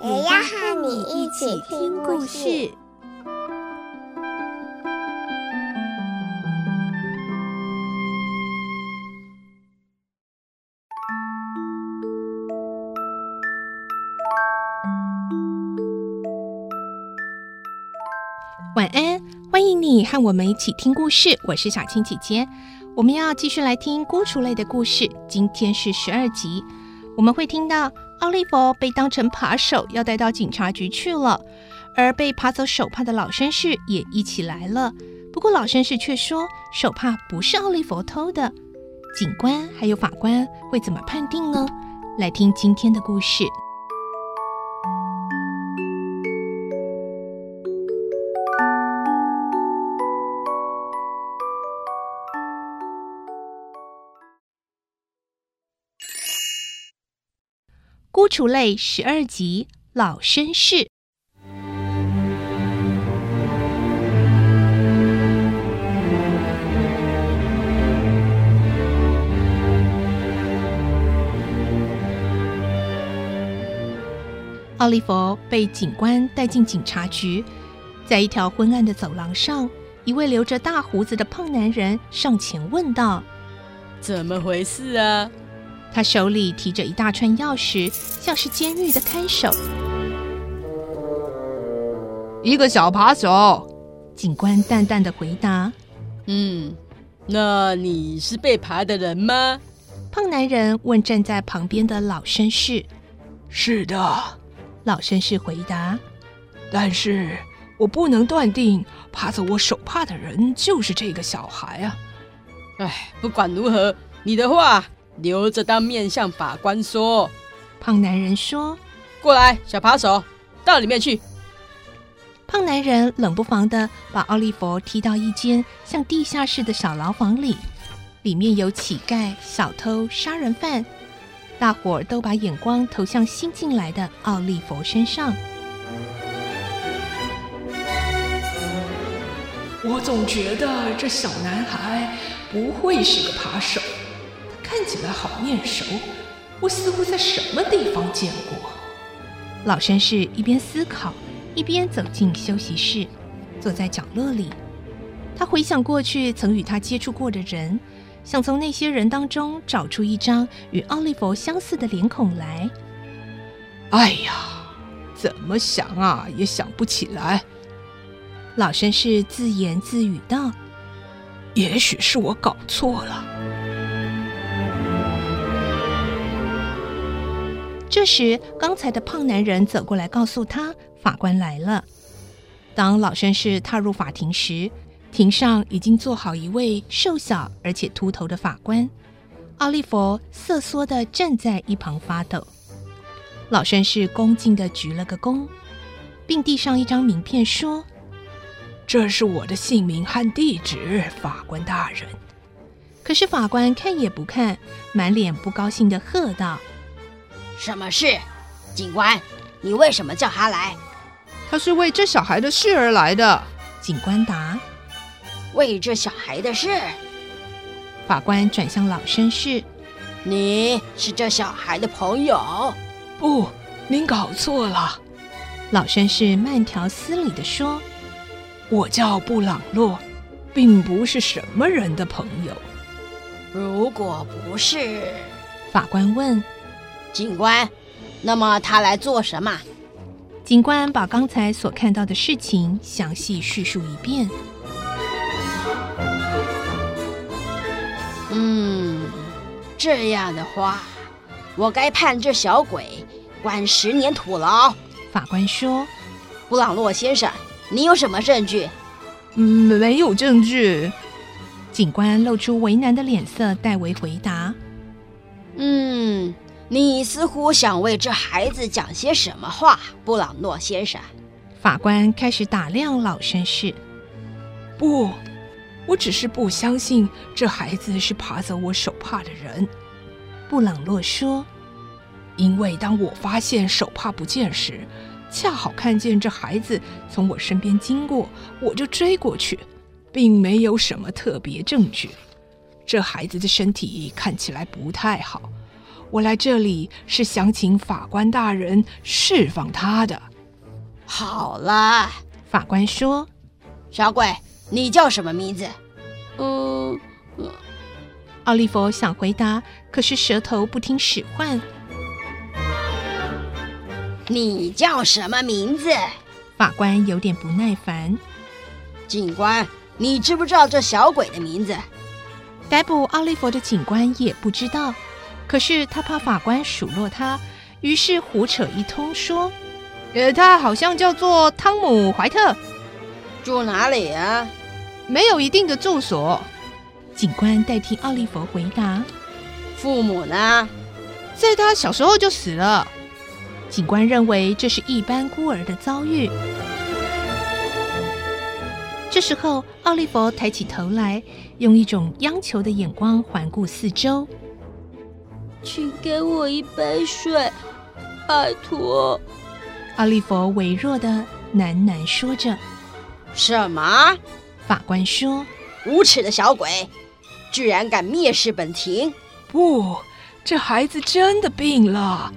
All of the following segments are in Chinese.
也要和你一起听故事。晚安，欢迎你和我们一起听故事。我是小青姐姐，我们要继续来听孤雏类的故事。今天是十二集，我们会听到奥利弗被当成扒手要带到警察局去了，而被扒走手帕的老绅士也一起来了。不过老绅士却说手帕不是奥利弗偷的。警官还有法官会怎么判定呢？来听今天的故事。孤雏类十二集，老绅士。奥利弗被警官带进警察局，在一条昏暗的走廊上，一位留着大胡子的胖男人上前问道：“怎么回事啊？”他手里提着一大串钥匙，像是监狱的看守。一个小扒手，警官淡淡的回答：“嗯，那你是被扒的人吗？”胖男人问站在旁边的老绅士：“是的。”老绅士回答：“但是我不能断定扒走我手帕的人就是这个小孩啊。”哎，不管如何，你的话。留着当面向法官说。胖男人说：“过来，小扒手，到里面去。”胖男人冷不防的把奥利弗踢到一间像地下室的小牢房里，里面有乞丐、小偷、杀人犯，大伙儿都把眼光投向新进来的奥利弗身上。我总觉得这小男孩不会是个扒手。起来好面熟，我似乎在什么地方见过。老绅士一边思考，一边走进休息室，坐在角落里。他回想过去曾与他接触过的人，想从那些人当中找出一张与奥利弗相似的脸孔来。哎呀，怎么想啊，也想不起来。老绅士自言自语道：“也许是我搞错了。”这时，刚才的胖男人走过来，告诉他法官来了。当老绅士踏入法庭时，庭上已经坐好一位瘦小而且秃头的法官。奥利弗瑟缩的站在一旁发抖。老绅士恭敬的鞠了个躬，并递上一张名片，说：“这是我的姓名和地址，法官大人。”可是法官看也不看，满脸不高兴的喝道。什么事，警官？你为什么叫他来？他是为这小孩的事而来的。警官答：“为这小孩的事。”法官转向老绅士：“你是这小孩的朋友？”“不，您搞错了。”老绅士慢条斯理地说：“我叫布朗洛，并不是什么人的朋友。”“如果不是？”法官问。警官，那么他来做什么？警官把刚才所看到的事情详细叙述一遍。嗯，这样的话，我该判这小鬼关十年土牢。法官说：“布朗洛先生，你有什么证据？”“嗯，没有证据。”警官露出为难的脸色，代为回答：“嗯。”你似乎想为这孩子讲些什么话，布朗诺先生。法官开始打量老绅士。不，我只是不相信这孩子是爬走我手帕的人。布朗诺说：“因为当我发现手帕不见时，恰好看见这孩子从我身边经过，我就追过去，并没有什么特别证据。这孩子的身体看起来不太好，我来这里是想请法官大人释放他的。”好了，法官说：“小鬼。”你叫什么名字？嗯，奥利弗想回答，可是舌头不听使唤。你叫什么名字？法官有点不耐烦。警官，你知不知道这小鬼的名字？逮捕奥利弗的警官也不知道，可是他怕法官数落他，于是胡扯一通说：“呃，他好像叫做汤姆·怀特，住哪里啊？”没有一定的住所，警官代替奥利弗回答：“父母呢？在他小时候就死了。”警官认为这是一般孤儿的遭遇。这时候，奥利弗抬起头来，用一种央求的眼光环顾四周：“请给我一杯水，拜托。”阿利弗微弱的喃喃说着：“什么？”法官说：“无耻的小鬼，居然敢蔑视本庭！不，这孩子真的病了。”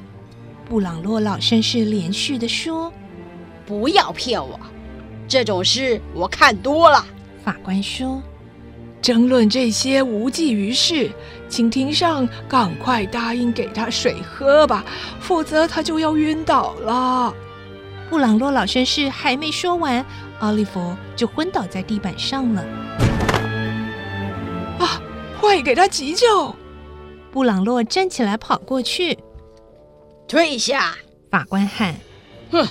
布朗洛老绅士连续的说：“不要骗我，这种事我看多了。”法官说：“争论这些无济于事，请庭上赶快答应给他水喝吧，否则他就要晕倒了。”布朗洛老绅士还没说完。奥利弗就昏倒在地板上了。啊！快给他急救！布朗洛站起来跑过去。退下！法官喊。哼，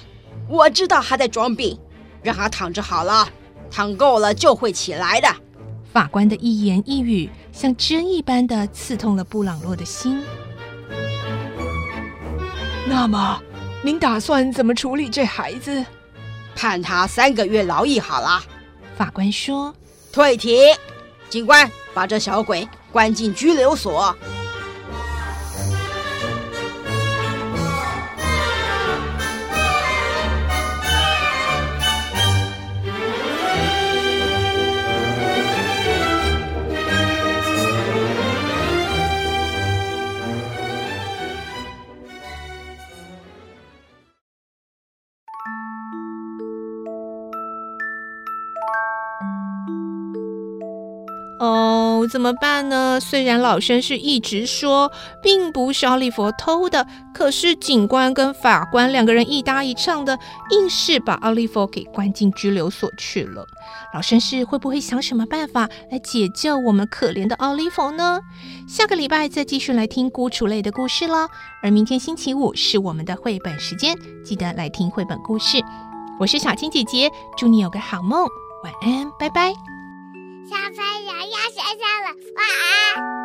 我知道他在装病，让他躺着好了，躺够了就会起来的。法官的一言一语像针一般的刺痛了布朗洛的心。那么，您打算怎么处理这孩子？判他三个月劳役好了，法官说。退庭，警官，把这小鬼关进拘留所。哦，怎么办呢？虽然老绅士一直说并不是奥利弗偷的，可是警官跟法官两个人一搭一唱的，硬是把奥利弗给关进拘留所去了。老绅士会不会想什么办法来解救我们可怜的奥利弗呢？下个礼拜再继续来听孤雏类的故事了。而明天星期五是我们的绘本时间，记得来听绘本故事。我是小青姐姐，祝你有个好梦，晚安，拜拜。小朋友要睡觉了，晚安。